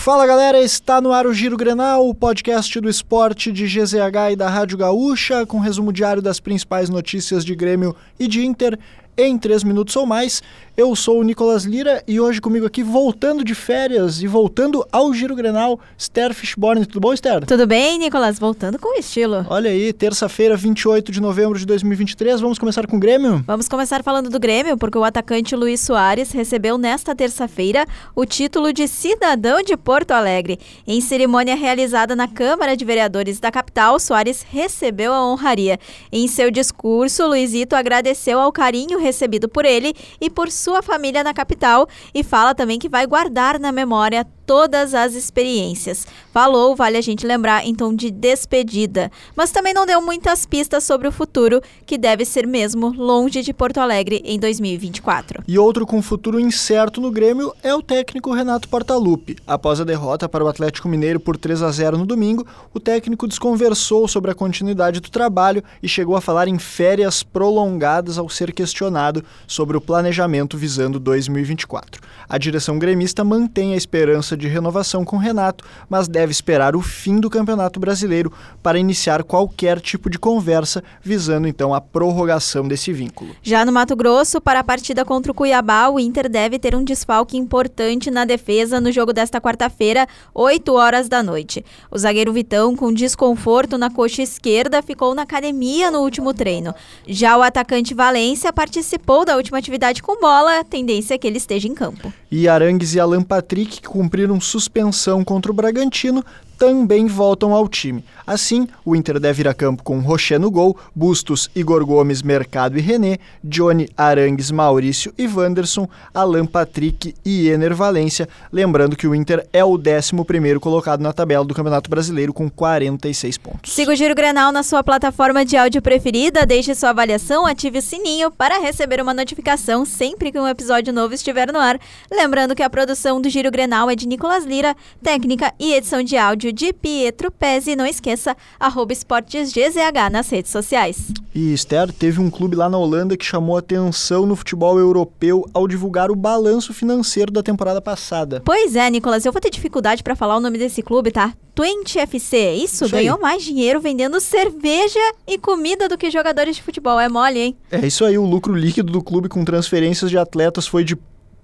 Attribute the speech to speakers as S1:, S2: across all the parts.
S1: Fala galera, está no ar o Giro Grenal, o podcast do esporte de GZH e da Rádio Gaúcha, com resumo diário das principais notícias de Grêmio e de Inter em 3 minutos ou mais. Eu sou o Nicolas Lira e hoje comigo aqui, voltando de férias e voltando ao Giro Grenal, Esther Fishborn. Tudo bom, Esther?
S2: Tudo bem, Nicolas? Voltando com estilo.
S1: Olha aí, terça-feira, 28 de novembro de 2023. Vamos começar com o Grêmio?
S2: Vamos começar falando do Grêmio, porque o atacante Luiz Soares recebeu nesta terça-feira o título de cidadão de Porto Alegre. Em cerimônia realizada na Câmara de Vereadores da capital, Soares recebeu a honraria. Em seu discurso, Luizito agradeceu ao carinho recebido por ele e por sua família na capital e fala também que vai guardar na memória todas as experiências. Falou, vale a gente lembrar, em tom de despedida, mas também não deu muitas pistas sobre o futuro, que deve ser mesmo longe de Porto Alegre em 2024.
S1: E outro com futuro incerto no Grêmio é o técnico Renato Portaluppi. Após a derrota para o Atlético Mineiro por 3 a 0 no domingo, o técnico desconversou sobre a continuidade do trabalho e chegou a falar em férias prolongadas ao ser questionado sobre o planejamento visando 2024. A direção gremista mantém a esperança de renovação com Renato, mas deve esperar o fim do Campeonato Brasileiro para iniciar qualquer tipo de conversa, visando então a prorrogação desse vínculo.
S2: Já no Mato Grosso, para a partida contra o Cuiabá, o Inter deve ter um desfalque importante na defesa no jogo desta quarta-feira, 8 horas da noite. O zagueiro Vitão, com desconforto na coxa esquerda, ficou na academia no último treino. Já o atacante Valência participou da última atividade com bola, a tendência é que ele esteja em campo.
S1: E Arangues e Alan Patrick, que cumpriram suspensão contra o Bragantino, também voltam ao time. Assim, o Inter deve ir a campo com Rocher no gol, Bustos, Igor Gomes, Mercado e René, Johnny, Arangues, Maurício e Wanderson, Alan Patrick e Ener Valência. Lembrando que o Inter é o 11 colocado na tabela do Campeonato Brasileiro com 46 pontos.
S2: Siga o Giro Grenal na sua plataforma de áudio preferida, deixe sua avaliação, ative o sininho para receber uma notificação sempre que um episódio novo estiver no ar. Lembrando que a produção do Giro Grenal é de Nicolas Lira, técnica e edição de áudio de Pietro Pezzi. Não esqueça, arroba esportesgzh nas redes sociais.
S1: E Esther, teve um clube lá na Holanda que chamou atenção no futebol europeu ao divulgar o balanço financeiro da temporada passada.
S2: Pois é, Nicolas, eu vou ter dificuldade para falar o nome desse clube, tá? Twente FC, isso,
S1: Isso aí.
S2: ganhou mais dinheiro vendendo cerveja e comida do que jogadores de futebol. É mole, hein?
S1: É isso aí, o lucro líquido do clube com transferências de atletas foi de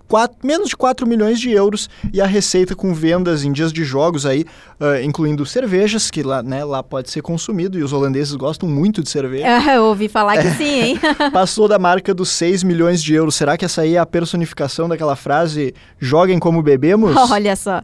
S1: quatro- menos de 4 milhões de euros e a receita com vendas em dias de jogos aí, ah, incluindo cervejas, que lá, né, lá pode ser consumido e os holandeses gostam muito de cerveja,
S2: Ah, eu ouvi falar que sim, hein?
S1: passou da marca dos 6 milhões de euros. Será que essa aí é a personificação daquela frase joguem como bebemos?
S2: Olha só.